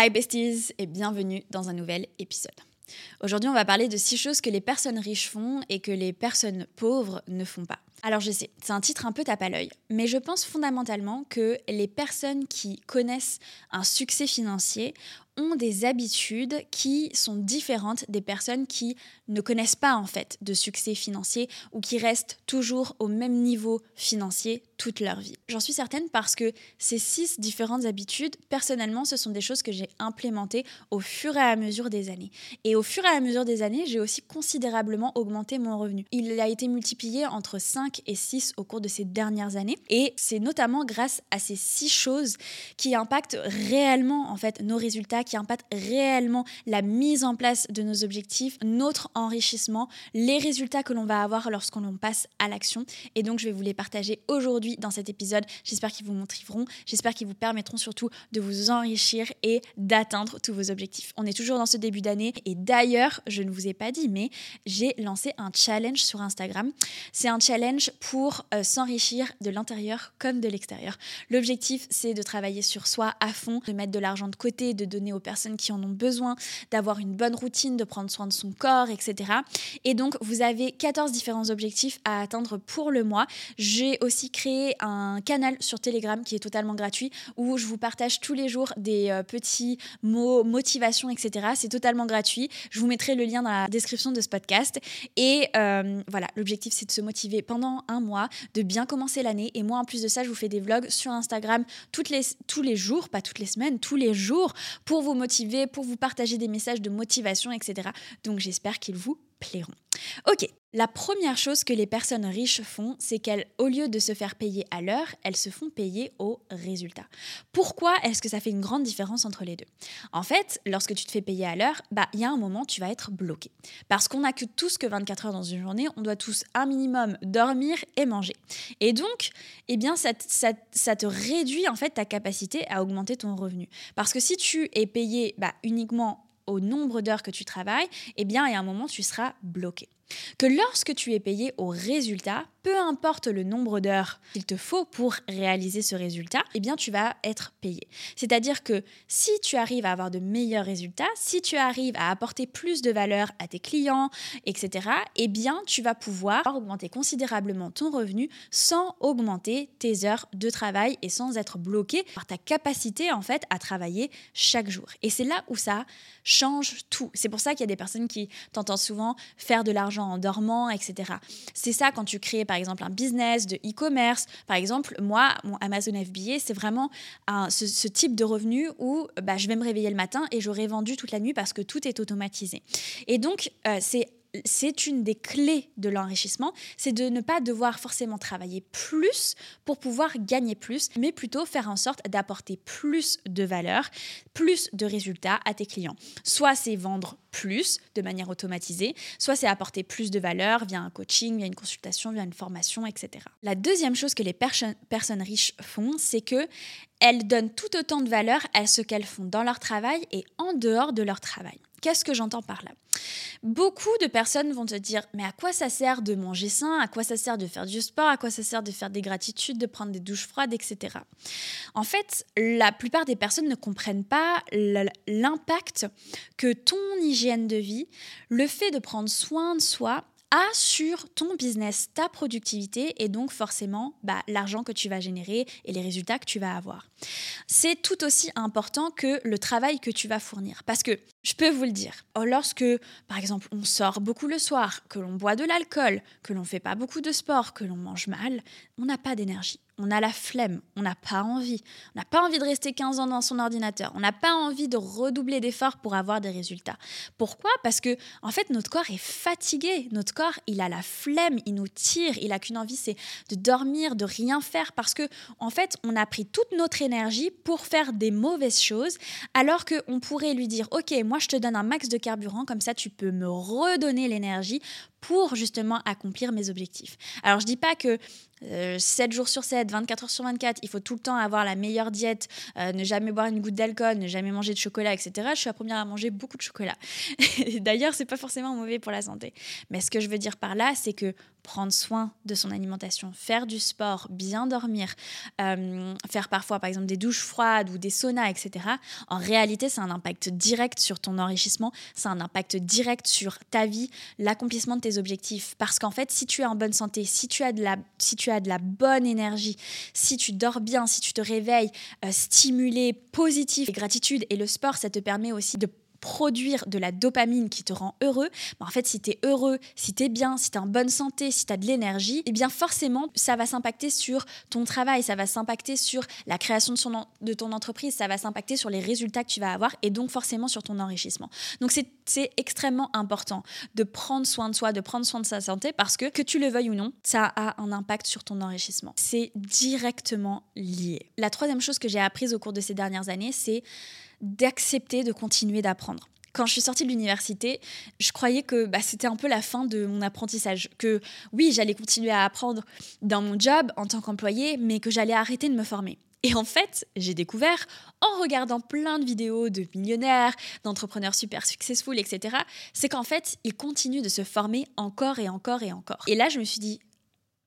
Hi besties et bienvenue dans un nouvel épisode. Aujourd'hui, on va parler de six choses que les personnes riches font et que les personnes pauvres ne font pas. Alors je sais, c'est un titre un peu tape à l'œil, mais je pense fondamentalement que les personnes qui connaissent un succès financier ont des habitudes qui sont différentes des personnes qui ne connaissent pas en fait de succès financier ou qui restent toujours au même niveau financier toute leur vie. J'en suis certaine parce que ces six différentes habitudes, personnellement, ce sont des choses que j'ai implémentées au fur et à mesure des années. Et au fur et à mesure des années, j'ai aussi considérablement augmenté mon revenu. Il a été multiplié entre 5 et 6 au cours de ces dernières années. Et c'est notamment grâce à ces six choses qui impactent réellement en fait nos résultats, qui impactent réellement la mise en place de nos objectifs, notre enrichissement, les résultats que l'on va avoir lorsqu'on passe à l'action. Et donc, je vais vous les partager aujourd'hui dans cet épisode. J'espère qu'ils vous motiveront, j'espère qu'ils vous permettront surtout de vous enrichir et d'atteindre tous vos objectifs. On est toujours dans ce début d'année et d'ailleurs, je ne vous ai pas dit, mais j'ai lancé un challenge sur Instagram. C'est un challenge pour euh, s'enrichir de l'intérieur comme de l'extérieur. L'objectif, c'est de travailler sur soi à fond, de mettre de l'argent de côté, de donner aux personnes qui en ont besoin, d'avoir une bonne routine, de prendre soin de son corps, etc. Et donc, vous avez 14 différents objectifs à atteindre pour le mois. J'ai aussi créé un canal sur Telegram qui est totalement gratuit où je vous partage tous les jours des euh, petits mots, motivation, etc. C'est totalement gratuit. Je vous mettrai le lien dans la description de ce podcast. Et euh, voilà, l'objectif, c'est de se motiver pendant un mois, de bien commencer l'année. Et moi, en plus de ça, je vous fais des vlogs sur Instagram les, tous les jours, pas toutes les semaines, tous les jours, pour vous motiver, pour vous partager des messages de motivation, etc. Donc j'espère qu'ils vous plairont. Ok, la première chose que les personnes riches font, c'est qu'elles, au lieu de se faire payer à l'heure, elles se font payer au résultat. Pourquoi est-ce que ça fait une grande différence entre les deux? En fait, lorsque tu te fais payer à l'heure, bah il y a un moment tu vas être bloqué parce qu'on n'a que tous que 24 heures dans une journée, on doit tous un minimum dormir et manger. Et donc, eh bien ça, te réduit en fait ta capacité à augmenter ton revenu parce que si tu es payé bah, uniquement au nombre d'heures que tu travailles, eh bien, a un moment, tu seras bloqué. Que lorsque tu es payé au résultat, peu importe le nombre d'heures qu'il te faut pour réaliser ce résultat, eh bien tu vas être payé. C'est-à-dire que si tu arrives à avoir de meilleurs résultats, si tu arrives à apporter plus de valeur à tes clients, etc., eh bien tu vas pouvoir augmenter considérablement ton revenu sans augmenter tes heures de travail et sans être bloqué par ta capacité en fait à travailler chaque jour. Et c'est là où ça change tout. C'est pour ça qu'il y a des personnes qui t'entendent souvent faire de l'argent en dormant, etc. C'est ça quand tu crées par exemple un business de e-commerce. Par exemple, moi, mon Amazon FBA, c'est vraiment ce, type de revenu où bah, je vais me réveiller le matin et j'aurai vendu toute la nuit parce que tout est automatisé. Et donc, euh, c'est c'est une des clés de l'enrichissement, c'est de ne pas devoir forcément travailler plus pour pouvoir gagner plus, mais plutôt faire en sorte d'apporter plus de valeur, plus de résultats à tes clients. Soit c'est vendre plus de manière automatisée, soit c'est apporter plus de valeur via un coaching, via une consultation, via une formation, etc. La deuxième chose que les personnes riches font, c'est que elles donnent tout autant de valeur à ce qu'elles font dans leur travail et en dehors de leur travail. Qu'est-ce que j'entends par là? Beaucoup de personnes vont te dire mais à quoi ça sert de manger sain? À quoi ça sert de faire du sport? À quoi ça sert de faire des gratitudes, de prendre des douches froides, etc. En fait, la plupart des personnes ne comprennent pas l'impact que ton hygiène de vie, le fait de prendre soin de soi, a sur ton business, ta productivité et donc forcément bah, l'argent que tu vas générer et les résultats que tu vas avoir. C'est tout aussi important que le travail que tu vas fournir. Parce que je peux vous le dire, lorsque par exemple on sort beaucoup le soir, que l'on boit de l'alcool, que l'on fait pas beaucoup de sport, que l'on mange mal, on n'a pas d'énergie on a la flemme, on n'a pas envie. On n'a pas envie de rester 15 ans dans son ordinateur. On n'a pas envie de redoubler d'efforts pour avoir des résultats. Pourquoi? Parce que en fait notre corps est fatigué. Notre corps, il a la flemme, il nous tire, il a qu'une envie c'est de dormir, de rien faire parce que en fait, on a pris toute notre énergie pour faire des mauvaises choses alors qu'on pourrait lui dire OK, moi je te donne un max de carburant comme ça tu peux me redonner l'énergie pour justement accomplir mes objectifs. Alors je dis pas que 7 euh, jours sur 7, 24 heures sur 24, il faut tout le temps avoir la meilleure diète, euh, ne jamais boire une goutte d'alcool, ne jamais manger de chocolat, etc. Je suis la première à manger beaucoup de chocolat. D'ailleurs, c'est pas forcément mauvais pour la santé. Mais ce que je veux dire par là, c'est que prendre soin de son alimentation, faire du sport, bien dormir, euh, faire parfois par exemple des douches froides ou des saunas, etc. En réalité, c'est un impact direct sur ton enrichissement, c'est un impact direct sur ta vie, l'accomplissement de tes objectifs. Parce qu'en fait, si tu es en bonne santé, si tu as de la, si tu as bonne énergie, si tu dors bien, si tu te réveilles euh, stimulé, positif, et gratitude et le sport, ça te permet aussi de produire de la dopamine qui te rend heureux, bah, en fait, si tu es heureux, si tu es bien, si tu es en bonne santé, si tu as de l'énergie, eh bien forcément, ça va s'impacter sur ton travail, ça va s'impacter sur la création de, de ton entreprise, ça va s'impacter sur les résultats que tu vas avoir et donc forcément sur ton enrichissement. Donc c'est extrêmement important de prendre soin de soi, de prendre soin de sa santé parce que, que tu le veuilles ou non, ça a un impact sur ton enrichissement. C'est directement lié. La troisième chose que j'ai apprise au cours de ces dernières années, c'est d'accepter de continuer d'apprendre quand je suis sortie de l'université, je croyais que bah, c'était un peu la fin de mon apprentissage. Que oui, j'allais continuer à apprendre dans mon job en tant qu'employé, mais que j'allais arrêter de me former. Et en fait, j'ai découvert, en regardant plein de vidéos de millionnaires, d'entrepreneurs super successful, etc., c'est qu'en fait, ils continuent de se former encore et encore et encore. Et là, je me suis dit,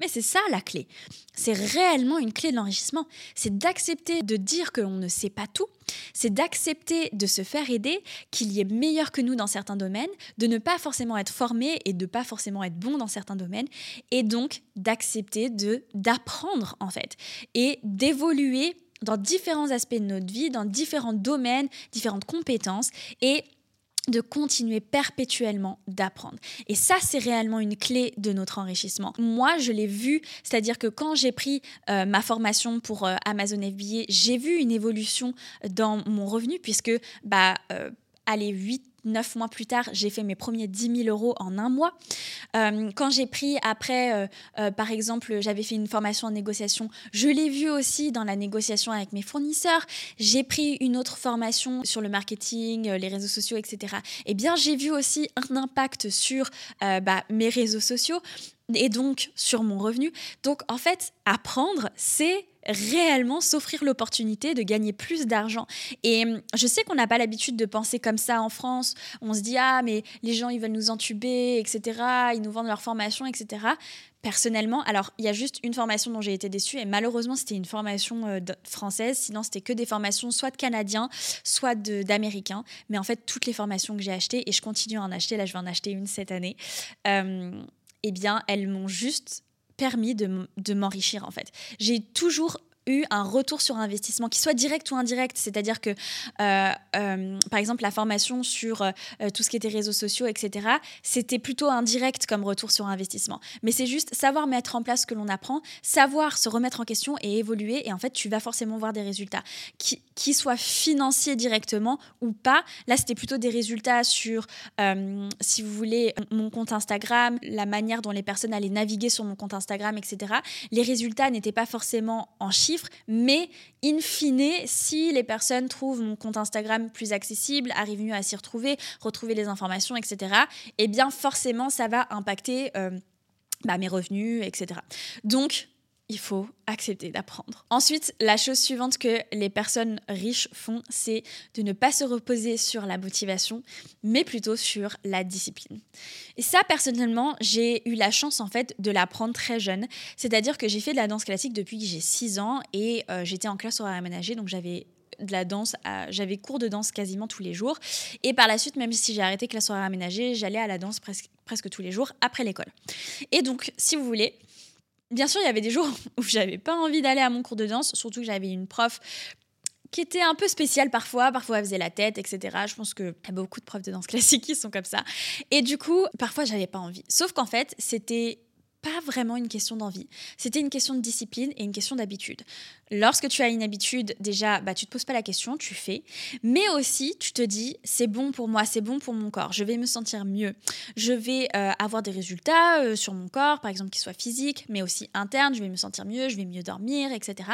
mais c'est ça la clé. C'est réellement une clé de l'enrichissement. C'est d'accepter de dire que l'on ne sait pas tout. C'est d'accepter de se faire aider, qu'il y ait meilleur que nous dans certains domaines, de ne pas forcément être formé et de pas forcément être bon dans certains domaines, et donc d'accepter de d'apprendre en fait et d'évoluer dans différents aspects de notre vie, dans différents domaines, différentes compétences et de continuer perpétuellement d'apprendre. Et ça, c'est réellement une clé de notre enrichissement. Moi, je l'ai vu, c'est-à-dire que quand j'ai pris euh, ma formation pour euh, Amazon FBA, j'ai vu une évolution dans mon revenu puisque, bah, euh, allez, 8 neuf mois plus tard, j'ai fait mes premiers 10 000 euros en un mois. Euh, quand j'ai pris après, euh, euh, par exemple, j'avais fait une formation en négociation, je l'ai vu aussi dans la négociation avec mes fournisseurs. J'ai pris une autre formation sur le marketing, les réseaux sociaux, etc. Eh bien, j'ai vu aussi un impact sur bah, mes réseaux sociaux et donc sur mon revenu. Donc, en fait, apprendre, c'est réellement s'offrir l'opportunité de gagner plus d'argent. Et hum, je sais qu'on n'a pas l'habitude de penser comme ça en France. On se dit, ah, mais les gens, ils veulent nous entuber, etc. Ils nous vendent leur formation, etc. Personnellement, alors il y a juste une formation dont j'ai été déçue et malheureusement c'était une formation euh, française, sinon c'était que des formations soit de Canadiens, soit d'Américains. Mais en fait, toutes les formations que j'ai achetées, et je continue à en acheter, là je vais en acheter une cette année, euh, eh bien elles m'ont juste permis de m'enrichir en fait. J'ai toujours eu un retour sur investissement, qui soit direct ou indirect. C'est-à-dire que, euh, euh, par exemple, la formation sur euh, tout ce qui était réseaux sociaux, etc., c'était plutôt indirect comme retour sur investissement. Mais c'est juste savoir mettre en place ce que l'on apprend, savoir se remettre en question et évoluer. Et en fait, tu vas forcément voir des résultats, qui, qui soient financiers directement ou pas. Là, c'était plutôt des résultats sur, si vous voulez, mon compte Instagram, la manière dont les personnes allaient naviguer sur mon compte Instagram, etc. Les résultats n'étaient pas forcément en mais in fine, si les personnes trouvent mon compte Instagram plus accessible, arrivent mieux à s'y retrouver, retrouver les informations, etc., eh bien forcément, ça va impacter euh, bah, mes revenus, etc. Donc, il faut accepter d'apprendre. Ensuite, la chose suivante que les personnes riches font, c'est de ne pas se reposer sur la motivation, mais plutôt sur la discipline. Et ça, personnellement, j'ai eu la chance en fait de l'apprendre très jeune. C'est-à-dire que j'ai fait de la danse classique depuis que j'ai 6 ans et euh, j'étais en classe horaire aménagée, donc j'avais de la danse, j'avais cours de danse quasiment tous les jours. Et par la suite, même si j'ai arrêté classe horaire aménagée, j'allais à la danse presque, presque tous les jours après l'école. Et donc, si vous voulez, Bien sûr, il y avait des jours où j'avais pas envie d'aller à mon cours de danse, surtout que j'avais une prof qui était un peu spéciale parfois, parfois elle faisait la tête, etc. Je pense qu'il y a beaucoup de profs de danse classique qui sont comme ça. Et du coup, parfois j'avais pas envie. Sauf qu'en fait, c'était pas vraiment une question d'envie. C'était une question de discipline et une question d'habitude. Lorsque tu as une habitude, déjà, bah, tu te poses pas la question, tu fais. Mais aussi, tu te dis, c'est bon pour moi, c'est bon pour mon corps, je vais me sentir mieux. Je vais euh, avoir des résultats euh, sur mon corps, par exemple, qui soient physiques, mais aussi internes, je vais me sentir mieux, je vais mieux dormir, etc.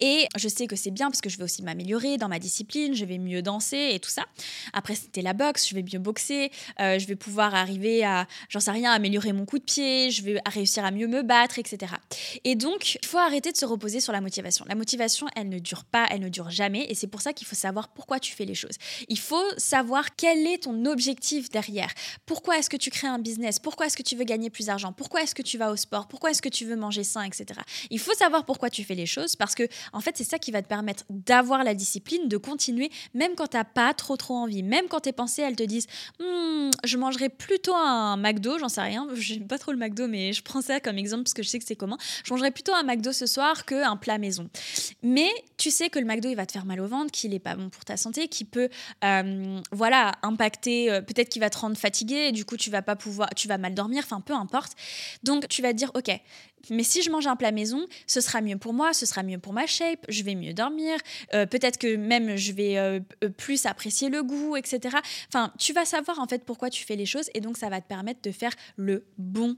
Et je sais que c'est bien parce que je vais aussi m'améliorer dans ma discipline, je vais mieux danser et tout ça. Après, c'était la boxe, je vais mieux boxer, euh, je vais pouvoir arriver à, j'en sais rien, améliorer mon coup de pied, je vais réussir à mieux me battre, etc. Et donc, il faut arrêter de se reposer sur la motivation. La motivation, elle ne dure pas, elle ne dure jamais. Et c'est pour ça qu'il faut savoir pourquoi tu fais les choses. Il faut savoir quel est ton objectif derrière. Pourquoi est-ce que tu crées un business? Pourquoi est-ce que tu veux gagner plus d'argent? Pourquoi est-ce que tu vas au sport? Pourquoi est-ce que tu veux manger sain, etc. Il faut savoir pourquoi tu fais les choses parce que, en fait, c'est ça qui va te permettre d'avoir la discipline, de continuer, même quand tu n'as pas trop, trop envie. Même quand tes pensées, elles te disent hmm, Je mangerais plutôt un McDo, j'en sais rien. J'aime pas trop le McDo, mais je prends ça comme exemple parce que je sais que c'est comment. Je mangerais plutôt un McDo ce soir qu'un plat maison. Mais tu sais que le McDo, il va te faire mal au ventre, qu'il n'est pas bon pour ta santé, qu'il peut euh, voilà, impacter, euh, peut-être qu'il va te rendre fatigué, du coup, tu vas pas pouvoir, tu vas mal dormir, enfin, peu importe. Donc, tu vas te dire, OK, mais si je mange un plat maison, ce sera mieux pour moi, ce sera mieux pour ma shape, je vais mieux dormir, euh, peut-être que même je vais plus apprécier le goût, etc. Enfin, tu vas savoir en fait pourquoi tu fais les choses et donc ça va te permettre de faire le bon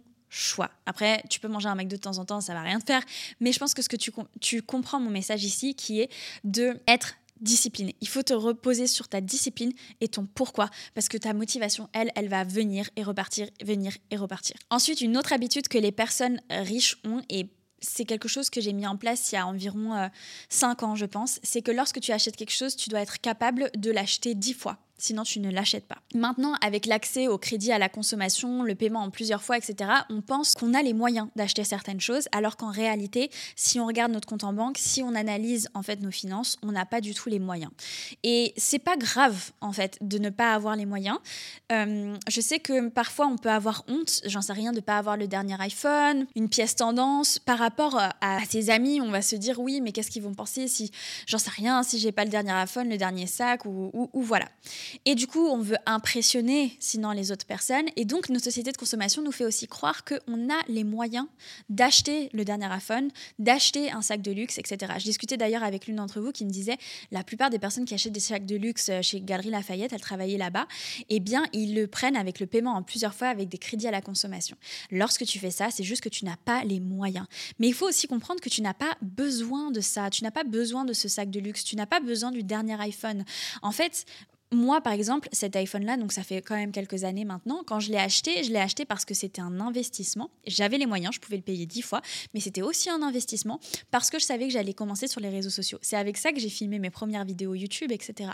Après, tu peux manger un McDo de temps en temps, ça va rien te faire, mais je pense que ce que tu, tu comprends mon message ici, qui est de être discipliné. Il faut te reposer sur ta discipline et ton pourquoi, parce que ta motivation, elle, elle va venir et repartir, venir et repartir. Ensuite, une autre habitude que les personnes riches ont et c'est quelque chose que j'ai mis en place il y a environ 5 euh, ans, je pense, c'est que lorsque tu achètes quelque chose, tu dois être capable de l'acheter 10 fois sinon tu ne l'achètes pas. Maintenant, avec l'accès au crédit à la consommation, le paiement en plusieurs fois, etc., on pense qu'on a les moyens d'acheter certaines choses, alors qu'en réalité, si on regarde notre compte en banque, si on analyse en fait nos finances, on n'a pas du tout les moyens. Et c'est pas grave en fait de ne pas avoir les moyens. Euh, je sais que parfois on peut avoir honte, j'en sais rien, de pas avoir le dernier iPhone, une pièce tendance. Par rapport à ses amis, on va se dire oui, mais qu'est-ce qu'ils vont penser si j'en sais rien, si j'ai pas le dernier iPhone, le dernier sac ou, ou voilà. Et du coup, on veut impressionner sinon les autres personnes. Et donc, nos sociétés de consommation nous fait aussi croire qu'on a les moyens d'acheter le dernier iPhone, d'acheter un sac de luxe, etc. Je discutais d'ailleurs avec l'une d'entre vous qui me disait la plupart des personnes qui achètent des sacs de luxe chez Galerie Lafayette, elles travaillaient là-bas, eh bien, ils le prennent avec le paiement en plusieurs fois avec des crédits à la consommation. Lorsque tu fais ça, c'est juste que tu n'as pas les moyens. Mais il faut aussi comprendre que tu n'as pas besoin de ça. Tu n'as pas besoin de ce sac de luxe. Tu n'as pas besoin du dernier iPhone. En fait, moi, par exemple, cet iPhone-là, donc ça fait quand même quelques années maintenant, quand je l'ai acheté, je l'ai acheté parce que c'était un investissement. J'avais les moyens, je pouvais le payer dix fois, mais c'était aussi un investissement parce que je savais que j'allais commencer sur les réseaux sociaux. C'est avec ça que j'ai filmé mes premières vidéos YouTube, etc.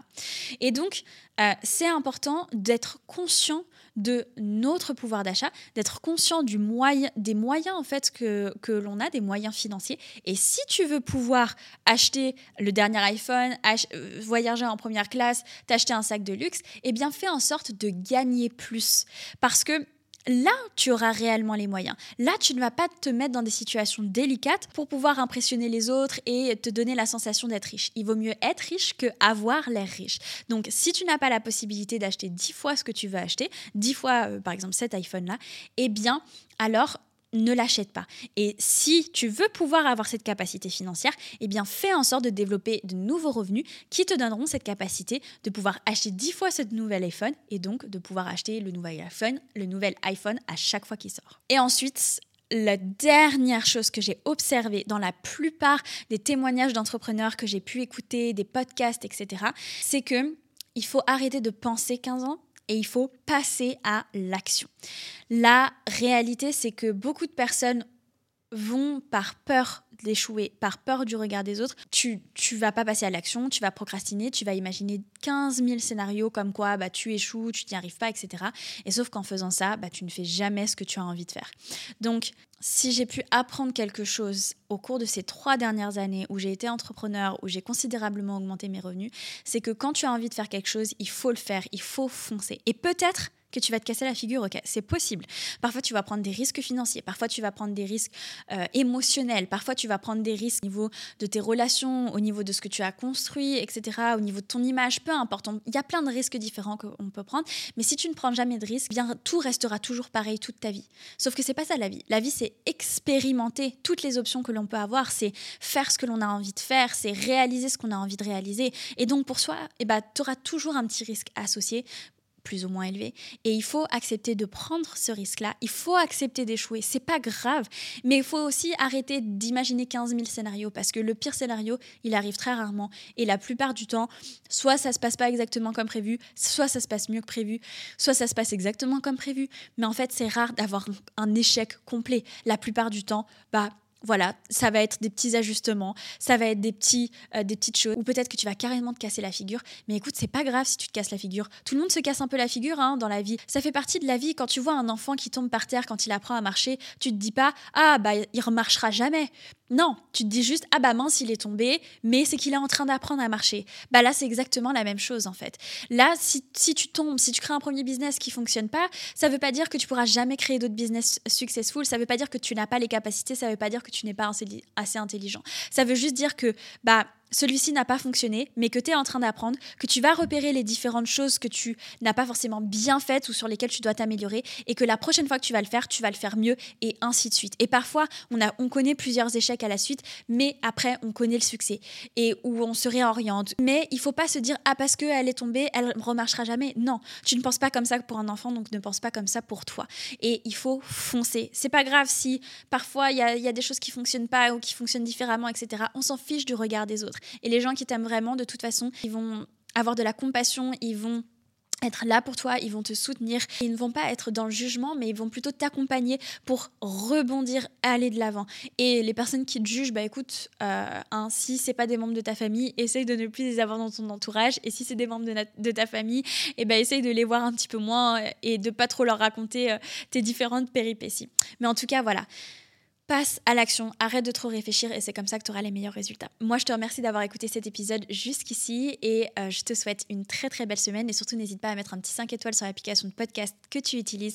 Et donc, euh, c'est important d'être conscient de notre pouvoir d'achat, d'être conscient du moyen, des moyens en fait que, que l'on a, des moyens financiers. Et si tu veux pouvoir acheter le dernier iPhone, euh, voyager en première classe, t'acheter un sac de luxe, eh bien fais en sorte de gagner plus. Parce que là, tu auras réellement les moyens. Là, tu ne vas pas te mettre dans des situations délicates pour pouvoir impressionner les autres et te donner la sensation d'être riche. Il vaut mieux être riche que avoir l'air riche. Donc, si tu n'as pas la possibilité d'acheter 10 fois ce que tu veux acheter, 10 fois, euh, par exemple, cet iPhone-là, eh bien, alors ne l'achète pas. Et si tu veux pouvoir avoir cette capacité financière, eh bien fais en sorte de développer de nouveaux revenus qui te donneront cette capacité de pouvoir acheter 10 fois ce nouvel iPhone et donc de pouvoir acheter le nouvel iPhone, le nouvel iPhone à chaque fois qu'il sort. Et ensuite, la dernière chose que j'ai observée dans la plupart des témoignages d'entrepreneurs que j'ai pu écouter, des podcasts, etc., c'est que il faut arrêter de penser 15 ans et il faut passer à l'action. La réalité, c'est que beaucoup de personnes vont par peur d'échouer, par peur du regard des autres, tu tu vas pas passer à l'action, tu vas procrastiner, tu vas imaginer 15 000 scénarios comme quoi bah, tu échoues, tu n'y arrives pas, etc. Et sauf qu'en faisant ça, bah, tu ne fais jamais ce que tu as envie de faire. Donc, si j'ai pu apprendre quelque chose au cours de ces trois dernières années où j'ai été entrepreneur, où j'ai considérablement augmenté mes revenus, c'est que quand tu as envie de faire quelque chose, il faut le faire, il faut foncer. Et peut-être que tu vas te casser la figure, ok, c'est possible. Parfois, tu vas prendre des risques financiers, parfois, tu vas prendre des risques euh, émotionnels, parfois, tu vas prendre des risques au niveau de tes relations, au niveau de ce que tu as construit, etc., au niveau de ton image, peu importe. Il y a plein de risques différents qu'on peut prendre, mais si tu ne prends jamais de risques, bien tout restera toujours pareil toute ta vie. Sauf que c'est pas ça la vie. La vie, c'est expérimenter toutes les options que l'on peut avoir, c'est faire ce que l'on a envie de faire, c'est réaliser ce qu'on a envie de réaliser. Et donc, pour soi, eh ben, tu auras toujours un petit risque associé plus ou moins élevé. Et il faut accepter de prendre ce risque-là. Il faut accepter d'échouer. C'est pas grave. Mais il faut aussi arrêter d'imaginer 15 000 scénarios parce que le pire scénario, il arrive très rarement. Et la plupart du temps, soit ça se passe pas exactement comme prévu, soit ça se passe mieux que prévu, soit ça se passe exactement comme prévu. Mais en fait, c'est rare d'avoir un échec complet. La plupart du temps, bah, voilà, ça va être des petits ajustements, ça va être des, petits, euh, des petites choses, ou peut-être que tu vas carrément te casser la figure. Mais écoute, c'est pas grave si tu te casses la figure. Tout le monde se casse un peu la figure hein, dans la vie. Ça fait partie de la vie. Quand tu vois un enfant qui tombe par terre quand il apprend à marcher, tu te dis pas ah bah il remarchera jamais. Non, tu te dis juste ah bah mince il est tombé, mais c'est qu'il est en train d'apprendre à marcher. Bah là c'est exactement la même chose en fait. Là si, si, tu tombes, si tu crées un premier business qui fonctionne pas, ça veut pas dire que tu pourras jamais créer d'autres business successful. Ça veut pas dire que tu n'as pas les capacités. Ça veut pas dire que tu n'es pas assez intelligent. Ça veut juste dire que bah celui-ci n'a pas fonctionné, mais que tu es en train d'apprendre, que tu vas repérer les différentes choses que tu n'as pas forcément bien faites ou sur lesquelles tu dois t'améliorer, et que la prochaine fois que tu vas le faire, tu vas le faire mieux, et ainsi de suite. Et parfois, on, a, on connaît plusieurs échecs à la suite, mais après, on connaît le succès, et où on se réoriente. Mais il faut pas se dire, ah, parce qu'elle est tombée, elle remarchera jamais. Non, tu ne penses pas comme ça pour un enfant, donc ne pense pas comme ça pour toi. Et il faut foncer. C'est pas grave si parfois il y a, y a des choses qui fonctionnent pas ou qui fonctionnent différemment, etc. On s'en fiche du regard des autres. Et les gens qui t'aiment vraiment, de toute façon, ils vont avoir de la compassion, ils vont être là pour toi, ils vont te soutenir. Ils ne vont pas être dans le jugement, mais ils vont plutôt t'accompagner pour rebondir, aller de l'avant. Et les personnes qui te jugent, bah écoute, euh, hein, si c'est pas des membres de ta famille, essaye de ne plus les avoir dans ton entourage. Et si c'est des membres de, ta famille, et eh ben essaye de les voir un petit peu moins et de pas trop leur raconter euh, tes différentes péripéties. Mais en tout cas, voilà passe à l'action, arrête de trop réfléchir et c'est comme ça que tu auras les meilleurs résultats. Moi, je te remercie d'avoir écouté cet épisode jusqu'ici et euh, je te souhaite une très très belle semaine et surtout n'hésite pas à mettre un petit 5 étoiles sur l'application de podcast que tu utilises